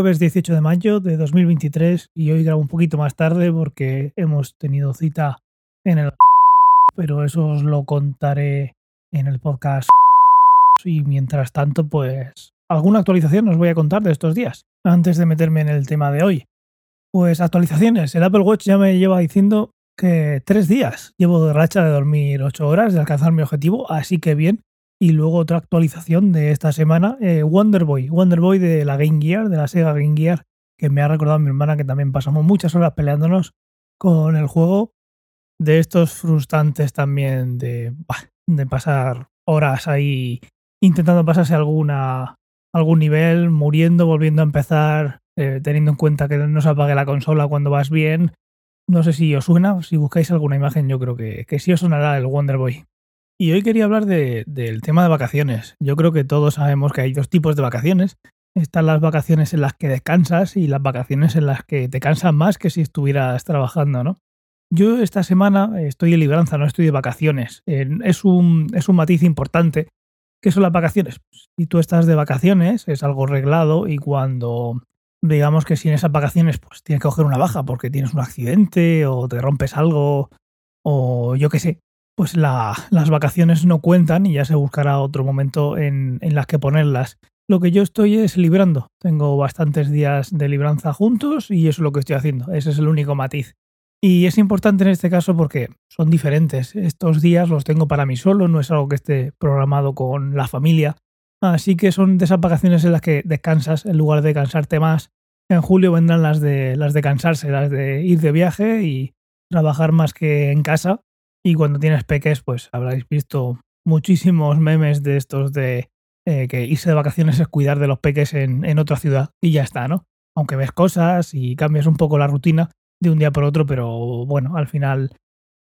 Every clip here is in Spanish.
jueves 18 de mayo de 2023 y hoy grabo un poquito más tarde porque hemos tenido cita en el... pero eso os lo contaré en el podcast y mientras tanto pues alguna actualización os voy a contar de estos días antes de meterme en el tema de hoy. Pues actualizaciones, el Apple Watch ya me lleva diciendo que tres días llevo de racha de dormir ocho horas, de alcanzar mi objetivo, así que bien. Y luego otra actualización de esta semana, eh, Wonder Boy, de la Game Gear, de la Sega Game Gear, que me ha recordado mi hermana que también pasamos muchas horas peleándonos con el juego. De estos frustrantes también de, de pasar horas ahí intentando pasarse alguna, algún nivel, muriendo, volviendo a empezar, eh, teniendo en cuenta que no se apague la consola cuando vas bien. No sé si os suena, si buscáis alguna imagen, yo creo que, que sí os sonará el Wonder Boy. Y hoy quería hablar del tema de vacaciones. Yo creo que todos sabemos que hay dos tipos de vacaciones. Están las vacaciones en las que descansas y las vacaciones en las que te cansan más que si estuvieras trabajando, ¿no? Yo esta semana estoy en libranza, no estoy de vacaciones. Es un, es un matiz importante. ¿Qué son las vacaciones? Si tú estás de vacaciones, es algo reglado y cuando digamos que si en esas vacaciones pues tienes que coger una baja porque tienes un accidente o te rompes algo o yo qué sé, pues las vacaciones no cuentan y ya se buscará otro momento en, en las que ponerlas. Lo que yo estoy es librando. Tengo bastantes días de libranza juntos y eso es lo que estoy haciendo. Ese es el único matiz. Y es importante en este caso porque son diferentes. Estos días los tengo para mí solo, no es algo que esté programado con la familia. Así que son de esas vacaciones en las que descansas en lugar de cansarte más. En julio vendrán las de las de cansarse, las de ir de viaje y trabajar más que en casa. Y cuando tienes peques, pues habréis visto muchísimos memes de estos de eh, que irse de vacaciones es cuidar de los peques en, en, otra ciudad y ya está, ¿no? Aunque ves cosas y cambias un poco la rutina de un día por otro, pero bueno, al final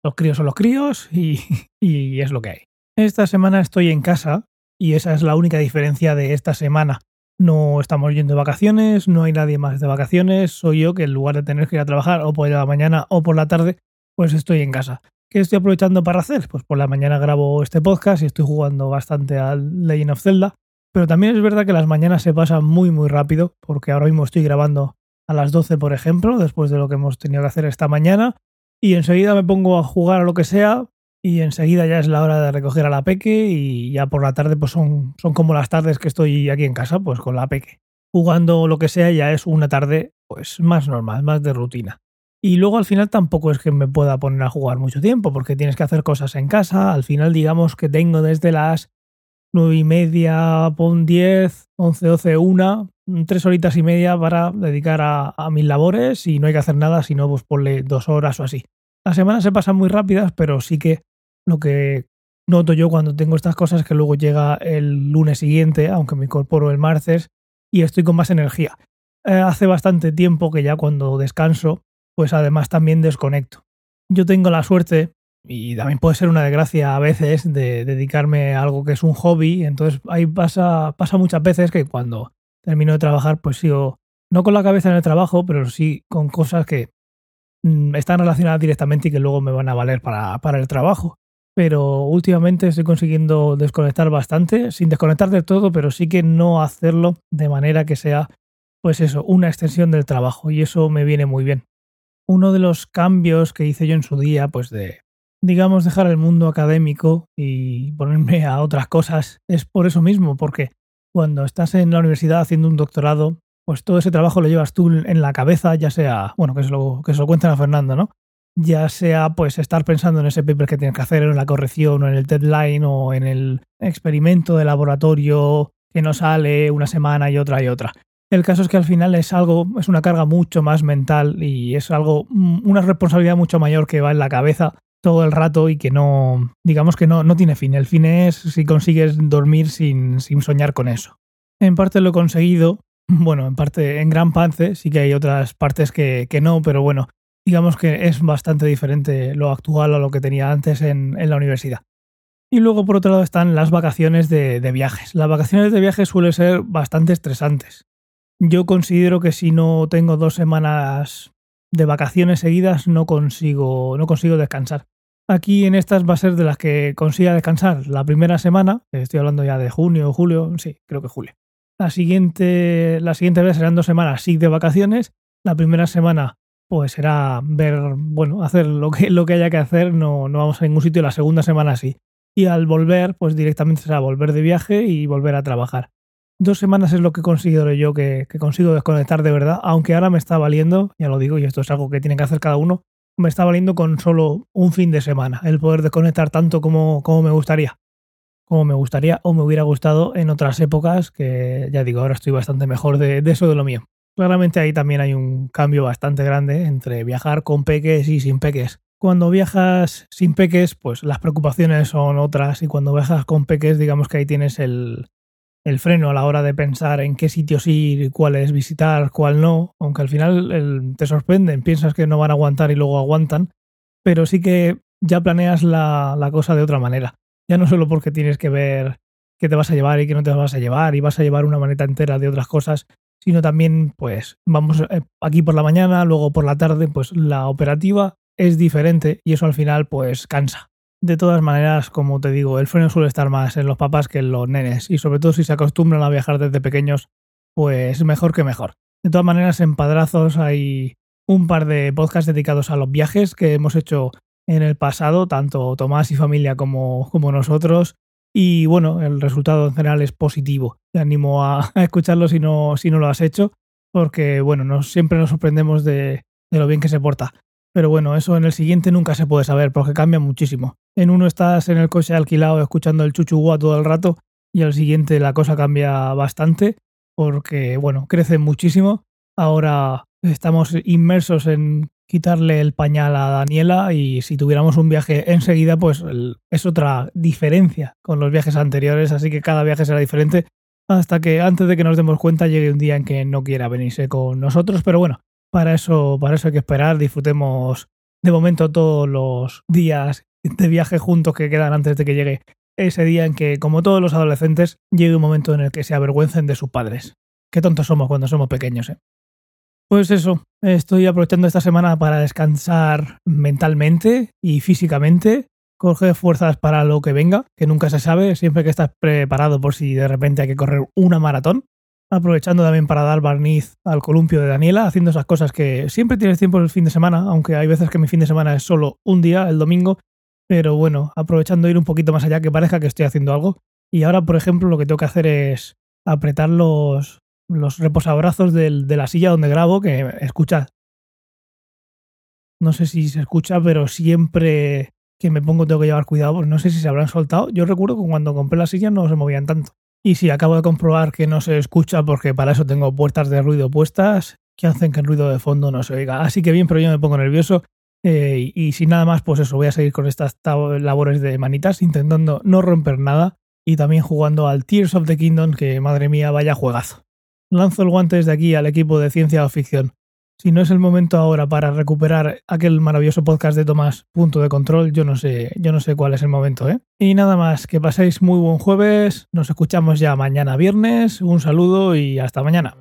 los críos son los críos y, y es lo que hay. Esta semana estoy en casa y esa es la única diferencia de esta semana. No estamos yendo de vacaciones, no hay nadie más de vacaciones, soy yo que en lugar de tener que ir a trabajar o por la mañana o por la tarde, pues estoy en casa. ¿Qué estoy aprovechando para hacer? Pues por la mañana grabo este podcast y estoy jugando bastante al Legend of Zelda. Pero también es verdad que las mañanas se pasan muy muy rápido, porque ahora mismo estoy grabando a las 12, por ejemplo, después de lo que hemos tenido que hacer esta mañana. Y enseguida me pongo a jugar a lo que sea. Y enseguida ya es la hora de recoger a la peque. Y ya por la tarde, pues son, son como las tardes que estoy aquí en casa, pues con la peque. Jugando lo que sea ya es una tarde, pues más normal, más de rutina. Y luego al final tampoco es que me pueda poner a jugar mucho tiempo, porque tienes que hacer cosas en casa. Al final, digamos que tengo desde las nueve y media, pon 10, 11, 12, una, tres horitas y media para dedicar a, a, mis labores y no hay que hacer nada, sino pues ponle dos horas o así. Las semanas se pasan muy rápidas, pero sí que lo que noto yo cuando tengo estas cosas es que luego llega el lunes siguiente, aunque me incorporo el martes, y estoy con más energía. Eh, hace bastante tiempo que ya cuando descanso pues además también desconecto. Yo tengo la suerte, y también puede ser una desgracia a veces, de dedicarme a algo que es un hobby, entonces ahí pasa, pasa muchas veces que cuando termino de trabajar, pues sigo, no con la cabeza en el trabajo, pero sí con cosas que mm, están relacionadas directamente y que luego me van a valer para, para el trabajo. Pero últimamente estoy consiguiendo desconectar bastante, sin desconectar del todo, pero sí que no hacerlo de manera que sea, pues eso, una extensión del trabajo. Y eso me viene muy bien uno de los cambios que hice yo en su día, pues de, digamos, dejar el mundo académico y ponerme a otras cosas, es por eso mismo, porque cuando estás en la universidad haciendo un doctorado, pues todo ese trabajo lo llevas tú en la cabeza, ya sea, bueno, que se lo, que se lo cuenten a Fernando, ¿no? Ya sea pues estar pensando en ese paper que tienes que hacer, en la corrección, o en el deadline, o en el experimento de laboratorio que no sale una semana y otra y otra. El caso es que al final es algo, es una carga mucho más mental y es algo, mm, una responsabilidad mucho mayor que va en la cabeza todo el rato y que no, digamos que no, no tiene fin. El fin es si consigues dormir sin, sin soñar con eso. En parte lo he conseguido, bueno, en parte, en gran parte, sí que hay otras partes que, que no, pero bueno, digamos que es bastante diferente lo actual a lo que tenía antes en, en la universidad. Y luego, por otro lado, están las vacaciones de, de, viajes. Las vacaciones de viajes suelen ser bastante estresantes. Yo considero que si no tengo dos semanas de vacaciones seguidas no consigo, no consigo descansar. Aquí en estas va a ser de las que consiga descansar la primera semana, estoy hablando ya de junio o julio, sí, creo que julio. La siguiente, la siguiente vez serán dos semanas sí de vacaciones. La primera semana pues será ver, bueno, hacer lo que, lo que haya que hacer, no, no vamos a ningún sitio. La segunda semana sí. Y al volver, pues directamente será volver de viaje y volver a trabajar. Dos semanas es lo que considero yo que, consigo desconectar de verdad, aunque ahora me está valiendo, ya lo digo, y esto es algo que tiene que hacer cada uno, me está valiendo con solo un fin de semana, el poder desconectar tanto como, como me gustaría. Como me gustaría o me hubiera gustado en otras épocas, que ya digo, ahora estoy bastante mejor de eso de lo mío. Claramente ahí también hay un cambio bastante grande entre viajar con peques y sin peques. Cuando viajas sin peques, pues las preocupaciones son otras y cuando viajas con peques, digamos que ahí tienes el, el freno a la hora de pensar en qué sitios ir, cuáles visitar, cuál no, aunque al final te sorprenden, piensas que no van a aguantar y luego aguantan, pero sí que ya planeas la, la, cosa de otra manera. Ya no solo porque tienes que ver qué te vas a llevar y qué no te vas a llevar y vas a llevar una maneta entera de otras cosas, sino también pues vamos eh, aquí por la mañana, luego por la tarde, pues la operativa es diferente y eso al final pues cansa. De todas maneras, como te digo, el freno suele estar más en los papás que en los nenes y sobre todo si se acostumbran a viajar desde pequeños, pues mejor que mejor. De todas maneras, en Padrazos hay un par de podcasts dedicados a los viajes que hemos hecho en el pasado, tanto Tomás y familia como, como nosotros. Y bueno, el resultado en general es positivo. Te animo a, escucharlo si no, si no lo has hecho, porque bueno, siempre nos sorprendemos de, de lo bien que se porta. Pero bueno, eso en el siguiente nunca se puede saber porque cambia muchísimo. En uno estás en el coche alquilado escuchando el chuchuguá todo el rato y al siguiente la cosa cambia bastante porque, bueno, crece muchísimo. Ahora estamos inmersos en quitarle el pañal a Daniela y si tuviéramos un viaje enseguida, pues es otra diferencia con los viajes anteriores, así que cada viaje será diferente hasta que antes de que nos demos cuenta llegue un día en que no quiera venirse con nosotros, pero bueno, para eso, para eso hay que esperar. Disfrutemos de momento todos los días de viaje juntos que quedan antes de que llegue ese día en que, como todos los adolescentes, llegue un momento en el que se avergüencen de sus padres. Qué tontos somos cuando somos pequeños, ¿eh? Pues eso, estoy aprovechando esta semana para descansar mentalmente y físicamente, coger fuerzas para lo que venga, que nunca se sabe, siempre que estás preparado por si de repente hay que correr una maratón aprovechando también para dar barniz al columpio de Daniela, haciendo esas cosas que siempre tienes tiempo el fin de semana, aunque hay veces que mi fin de semana es solo un día, el domingo, pero bueno, aprovechando ir un poquito más allá, que parezca que estoy haciendo algo. Y ahora, por ejemplo, lo que tengo que hacer es apretar los, los reposabrazos del, de la silla donde grabo, que escucha. No sé si se escucha, pero siempre que me pongo tengo que llevar cuidado, porque no sé si se habrán soltado. Yo recuerdo que cuando compré la silla no se movían tanto. Y sí, acabo de comprobar que no se escucha porque para eso tengo puertas de ruido puestas que hacen que el ruido de fondo no se oiga. Así que bien, pero yo me pongo nervioso. Eh, y, sin nada más, pues eso, voy a seguir con estas labores de manitas, intentando no romper nada y también jugando al Tears of the Kingdom, que madre mía, vaya juegazo. Lanzo el guante desde aquí al equipo de ciencia o ficción. Si no es el momento ahora para recuperar aquel maravilloso podcast de Tomás, punto de control, yo no sé, yo no sé cuál es el momento, ¿eh? Y nada más, que paséis muy buen jueves, nos escuchamos ya mañana viernes, un saludo y hasta mañana.